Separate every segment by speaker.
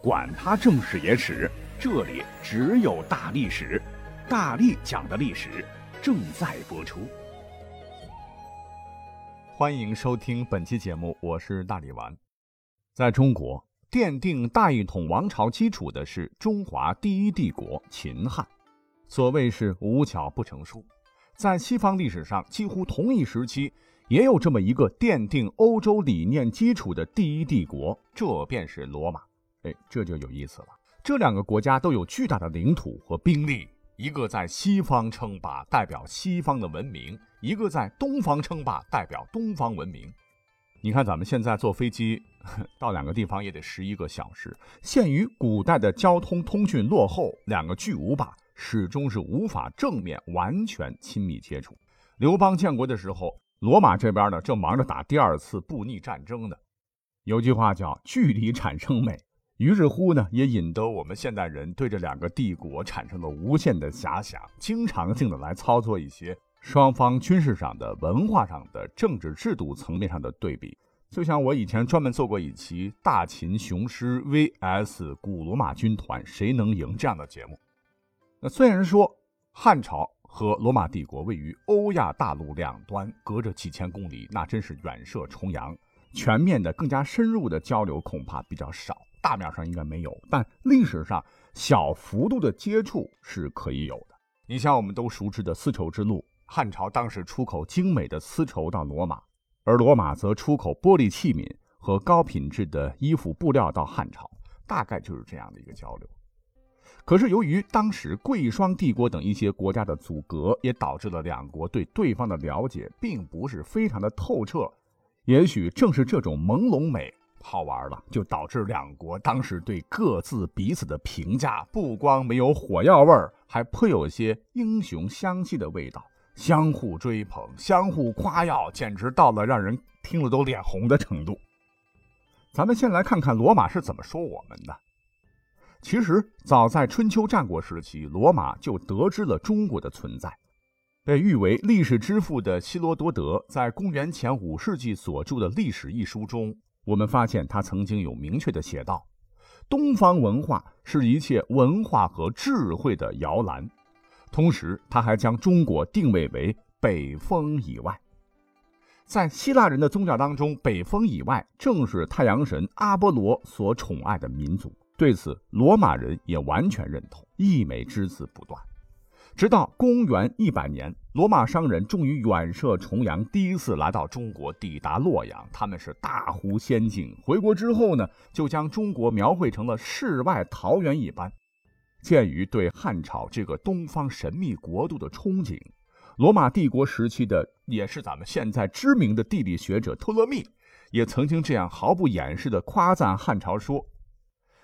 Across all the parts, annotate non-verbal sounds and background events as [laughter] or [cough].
Speaker 1: 管他正史野史，这里只有大历史，大力讲的历史正在播出。欢迎收听本期节目，我是大力丸。在中国，奠定大一统王朝基础的是中华第一帝国秦汉。所谓是无巧不成书，在西方历史上，几乎同一时期。也有这么一个奠定欧洲理念基础的第一帝国，这便是罗马。哎，这就有意思了。这两个国家都有巨大的领土和兵力，一个在西方称霸，代表西方的文明；一个在东方称霸，代表东方文明。你看，咱们现在坐飞机 [laughs] 到两个地方也得十一个小时。限于古代的交通通讯落后，两个巨无霸始终是无法正面完全亲密接触。刘邦建国的时候。罗马这边呢，正忙着打第二次布匿战争呢。有句话叫“距离产生美”，于是乎呢，也引得我们现代人对这两个帝国产生了无限的遐想，经常性的来操作一些双方军事上的、文化上的、政治制度层面上的对比。就像我以前专门做过一期“大秦雄狮 VS 古罗马军团，谁能赢”这样的节目。那虽然说汉朝。和罗马帝国位于欧亚大陆两端，隔着几千公里，那真是远涉重洋。全面的、更加深入的交流恐怕比较少，大面上应该没有，但历史上小幅度的接触是可以有的。你像我们都熟知的丝绸之路，汉朝当时出口精美的丝绸到罗马，而罗马则出口玻璃器皿和高品质的衣服布料到汉朝，大概就是这样的一个交流。可是，由于当时贵霜帝国等一些国家的阻隔，也导致了两国对对方的了解并不是非常的透彻。也许正是这种朦胧美好玩了，就导致两国当时对各自彼此的评价不光没有火药味儿，还颇有些英雄相惜的味道，相互追捧，相互夸耀，简直到了让人听了都脸红的程度。咱们先来看看罗马是怎么说我们的。其实，早在春秋战国时期，罗马就得知了中国的存在。被誉为历史之父的希罗多德在公元前五世纪所著的《历史》一书中，我们发现他曾经有明确的写道：“东方文化是一切文化和智慧的摇篮。”同时，他还将中国定位为北风以外。在希腊人的宗教当中，北风以外正是太阳神阿波罗所宠爱的民族。对此，罗马人也完全认同，溢美之词不断。直到公元一百年，罗马商人终于远涉重洋，第一次来到中国，抵达洛阳。他们是大呼仙境。回国之后呢，就将中国描绘成了世外桃源一般。鉴于对汉朝这个东方神秘国度的憧憬，罗马帝国时期的也是咱们现在知名的地理学者托勒密，也曾经这样毫不掩饰地夸赞汉朝说。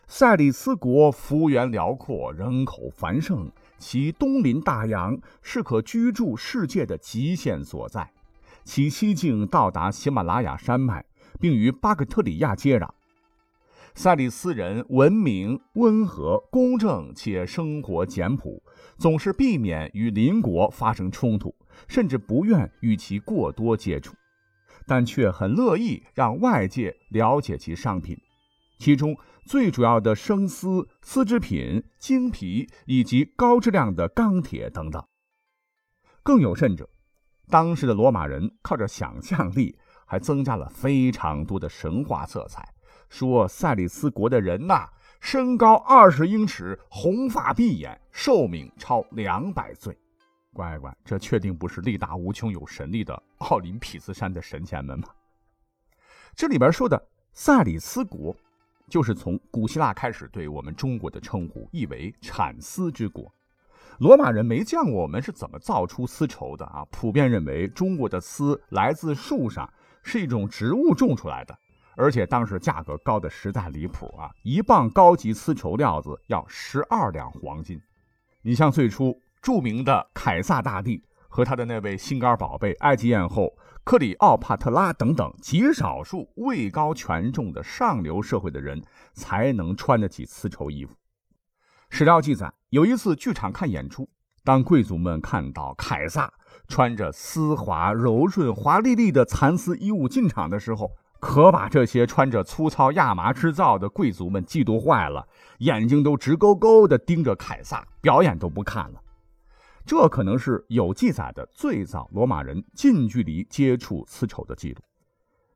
Speaker 1: 塞里斯国幅员辽阔，人口繁盛，其东临大洋，是可居住世界的极限所在。其西境到达喜马拉雅山脉，并与巴克特里亚接壤。塞里斯人文明、温和、公正，且生活简朴，总是避免与邻国发生冲突，甚至不愿与其过多接触，但却很乐意让外界了解其商品。其中最主要的生丝、丝织品、精皮以及高质量的钢铁等等。更有甚者，当时的罗马人靠着想象力，还增加了非常多的神话色彩，说塞里斯国的人呐，身高二十英尺，红发碧眼，寿命超两百岁。乖乖，这确定不是力大无穷、有神力的奥林匹斯山的神仙们吗？这里边说的塞里斯国。就是从古希腊开始对我们中国的称呼，意为产丝之国。罗马人没见过我们是怎么造出丝绸的啊，普遍认为中国的丝来自树上，是一种植物种出来的，而且当时价格高的实在离谱啊，一磅高级丝绸料子要十二两黄金。你像最初著名的凯撒大帝和他的那位心肝宝贝埃及艳后。克里奥帕特拉等等极少数位高权重的上流社会的人才能穿得起丝绸衣服。史料记载，有一次剧场看演出，当贵族们看到凯撒穿着丝滑柔顺、华丽丽的蚕丝衣物进场的时候，可把这些穿着粗糙亚麻织造的贵族们嫉妒坏了，眼睛都直勾勾地盯着凯撒，表演都不看了。这可能是有记载的最早罗马人近距离接触丝绸的记录。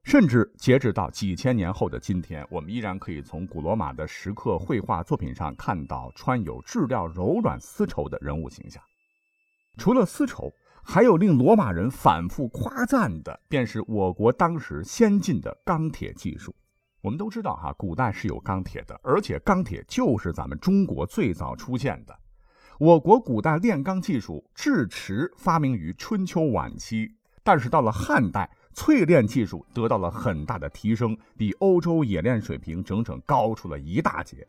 Speaker 1: 甚至截止到几千年后的今天，我们依然可以从古罗马的石刻绘画作品上看到穿有质料柔软丝绸的人物形象。除了丝绸，还有令罗马人反复夸赞的，便是我国当时先进的钢铁技术。我们都知道，哈，古代是有钢铁的，而且钢铁就是咱们中国最早出现的。我国古代炼钢技术制瓷发明于春秋晚期，但是到了汉代，淬炼技术得到了很大的提升，比欧洲冶炼水平整整高出了一大截。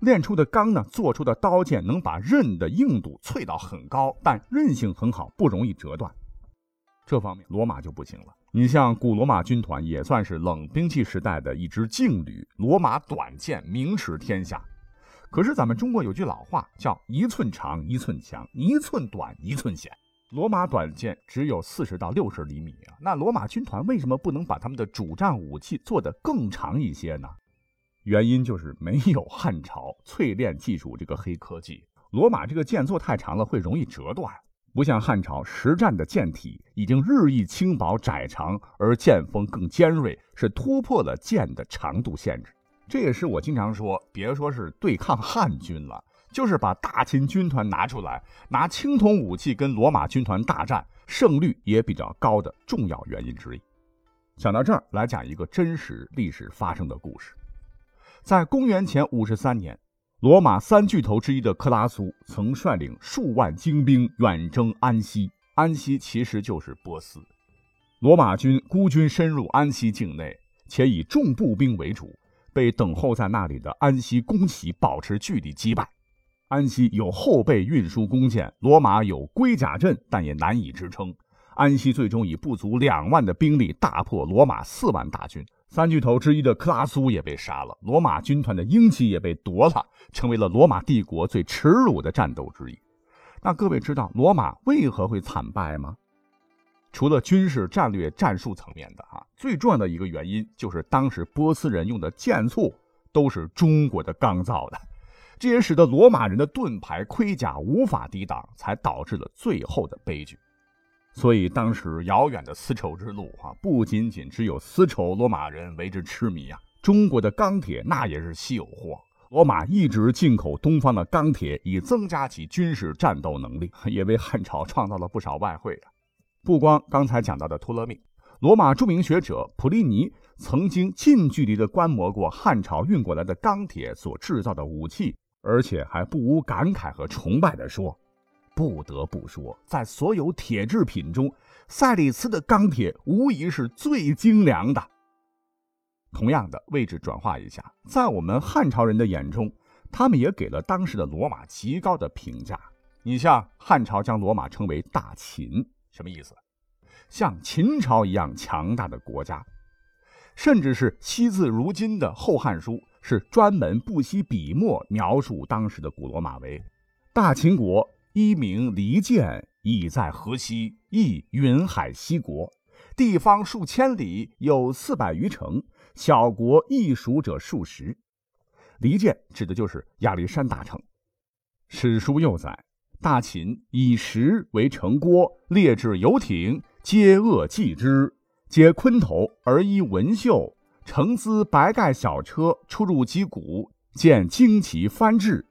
Speaker 1: 炼出的钢呢，做出的刀剑能把刃的硬度淬到很高，但韧性很好，不容易折断。这方面罗马就不行了。你像古罗马军团也算是冷兵器时代的一支劲旅，罗马短剑名驰天下。可是咱们中国有句老话叫“一寸长一寸强，一寸短一寸险”。罗马短剑只有四十到六十厘米啊，那罗马军团为什么不能把他们的主战武器做得更长一些呢？原因就是没有汉朝淬炼技术这个黑科技，罗马这个剑做太长了会容易折断，不像汉朝实战的剑体已经日益轻薄窄长，而剑锋更尖锐，是突破了剑的长度限制。这也是我经常说，别说是对抗汉军了，就是把大秦军团拿出来，拿青铜武器跟罗马军团大战，胜率也比较高的重要原因之一。讲到这儿，来讲一个真实历史发生的故事。在公元前五十三年，罗马三巨头之一的克拉苏曾率领数万精兵远征安息。安息其实就是波斯。罗马军孤军深入安息境内，且以重步兵为主，被等候在那里的安息弓骑保持距离击败。安息有后备运输弓箭，罗马有龟甲阵，但也难以支撑。安息最终以不足两万的兵力大破罗马四万大军。三巨头之一的克拉苏也被杀了，罗马军团的英旗也被夺了，成为了罗马帝国最耻辱的战斗之一。那各位知道罗马为何会惨败吗？除了军事战略战术层面的哈，最重要的一个原因就是当时波斯人用的箭簇都是中国的钢造的，这也使得罗马人的盾牌盔甲无法抵挡，才导致了最后的悲剧。所以当时遥远的丝绸之路啊，不仅仅只有丝绸罗马人为之痴迷啊，中国的钢铁那也是稀有货。罗马一直进口东方的钢铁，以增加其军事战斗能力，也为汉朝创造了不少外汇啊。不光刚才讲到的托勒密，罗马著名学者普利尼曾经近距离地观摩过汉朝运过来的钢铁所制造的武器，而且还不无感慨和崇拜地说。不得不说，在所有铁制品中，赛里斯的钢铁无疑是最精良的。同样的位置转化一下，在我们汉朝人的眼中，他们也给了当时的罗马极高的评价。你像汉朝将罗马称为大秦，什么意思？像秦朝一样强大的国家，甚至是惜字如金的《后汉书》是专门不惜笔墨描述当时的古罗马为大秦国。一名离间，已在河西，亦云海西国，地方数千里，有四百余城，小国亦属者数十。离间指的就是亚历山大城。史书又载，大秦以石为城郭，列置游艇，皆恶祭之，皆昆头而依纹绣，乘资白盖小车，出入击鼓，见旌旗翻制。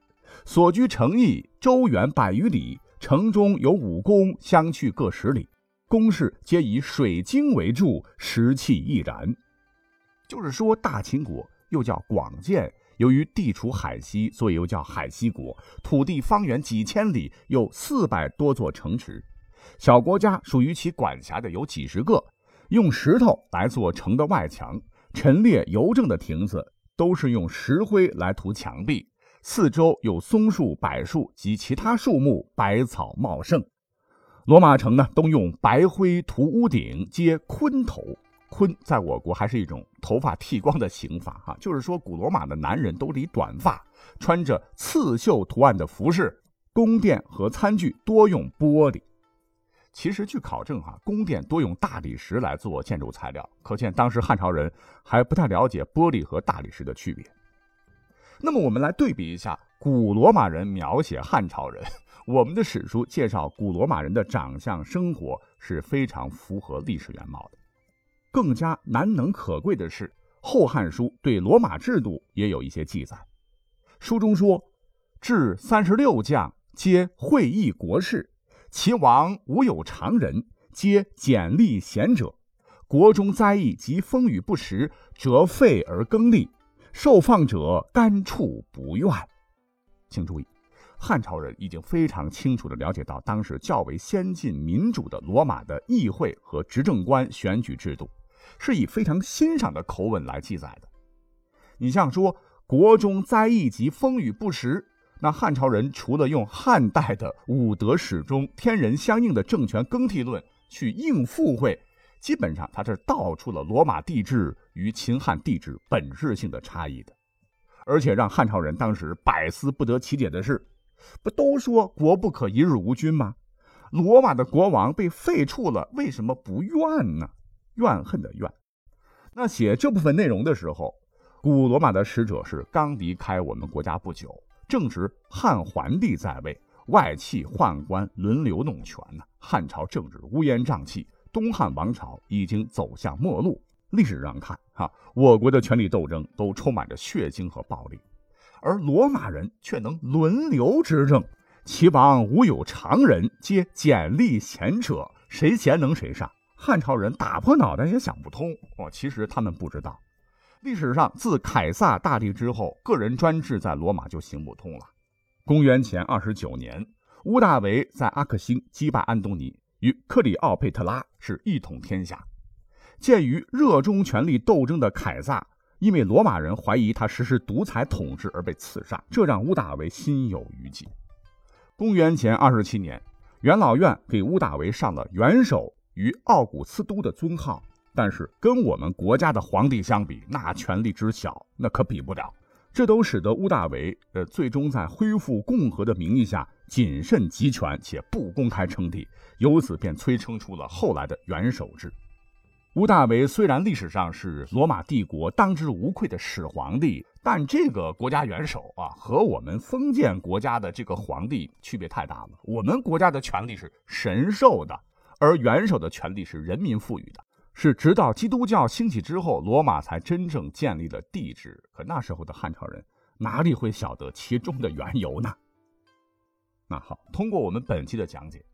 Speaker 1: 所居城邑周远百余里，城中有五宫，相去各十里。宫室皆以水晶为柱，石器亦然。就是说，大秦国又叫广建，由于地处海西，所以又叫海西国。土地方圆几千里，有四百多座城池。小国家属于其管辖的有几十个，用石头来做城的外墙，陈列邮政的亭子都是用石灰来涂墙壁。四周有松树、柏树及其他树木，百草茂盛。罗马城呢，都用白灰涂屋顶，皆坤头。鲲在我国还是一种头发剃光的刑法哈，就是说古罗马的男人都理短发，穿着刺绣图案的服饰。宫殿和餐具多用玻璃。其实据考证哈，宫殿多用大理石来做建筑材料，可见当时汉朝人还不太了解玻璃和大理石的区别。那么我们来对比一下古罗马人描写汉朝人，我们的史书介绍古罗马人的长相、生活是非常符合历史原貌的。更加难能可贵的是，《后汉书》对罗马制度也有一些记载。书中说：“至三十六将，皆会议国事，其王无有常人，皆简历贤者。国中灾异及风雨不时，则废而更立。”受放者甘处不怨，请注意，汉朝人已经非常清楚地了解到当时较为先进民主的罗马的议会和执政官选举制度，是以非常欣赏的口吻来记载的。你像说国中灾异及风雨不时，那汉朝人除了用汉代的五德始终天人相应的政权更替论去应付会。基本上，他是道出了罗马帝制与秦汉帝制本质性的差异的，而且让汉朝人当时百思不得其解的是，不都说国不可一日无君吗？罗马的国王被废黜了，为什么不怨呢？怨恨的怨。那写这部分内容的时候，古罗马的使者是刚离开我们国家不久，正值汉桓帝在位，外戚宦官轮流弄权呢，汉朝政治乌烟瘴气。东汉王朝已经走向末路。历史上看，哈，我国的权力斗争都充满着血腥和暴力，而罗马人却能轮流执政，其王无有常人，皆简历贤者，谁贤能谁上。汉朝人打破脑袋也想不通。哦，其实他们不知道，历史上自凯撒大帝之后，个人专制在罗马就行不通了。公元前二十九年，屋大维在阿克星击败安东尼。与克里奥佩特拉是一统天下。鉴于热衷权力斗争的凯撒，因为罗马人怀疑他实施独裁统治而被刺杀，这让屋大维心有余悸。公元前二十七年，元老院给屋大维上了元首与奥古斯都的尊号，但是跟我们国家的皇帝相比，那权力之小，那可比不了。这都使得屋大维呃最终在恢复共和的名义下。谨慎集权且不公开称帝，由此便催生出了后来的元首制。屋大维虽然历史上是罗马帝国当之无愧的始皇帝，但这个国家元首啊，和我们封建国家的这个皇帝区别太大了。我们国家的权力是神授的，而元首的权力是人民赋予的。是直到基督教兴起之后，罗马才真正建立了帝制。可那时候的汉朝人哪里会晓得其中的缘由呢？那好，通过我们本期的讲解，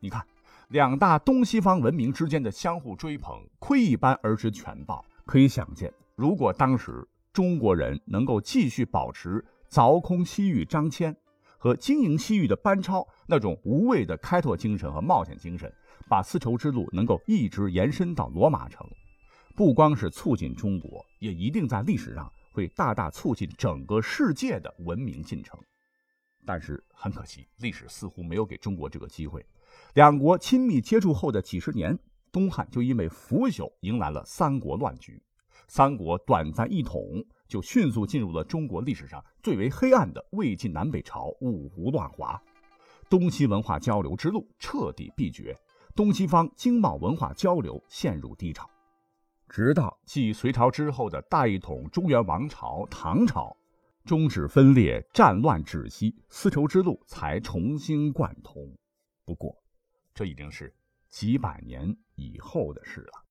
Speaker 1: 你看，两大东西方文明之间的相互追捧，窥一斑而知全豹。可以想见，如果当时中国人能够继续保持凿空西域张骞和经营西域的班超那种无畏的开拓精神和冒险精神，把丝绸之路能够一直延伸到罗马城，不光是促进中国，也一定在历史上会大大促进整个世界的文明进程。但是很可惜，历史似乎没有给中国这个机会。两国亲密接触后的几十年，东汉就因为腐朽迎来了三国乱局。三国短暂一统，就迅速进入了中国历史上最为黑暗的魏晋南北朝五胡乱华，东西文化交流之路彻底闭绝，东西方经贸文化交流陷入低潮。直到继隋朝之后的大一统中原王朝唐朝。终止分裂，战乱止息，丝绸之路才重新贯通。不过，这已经是几百年以后的事了。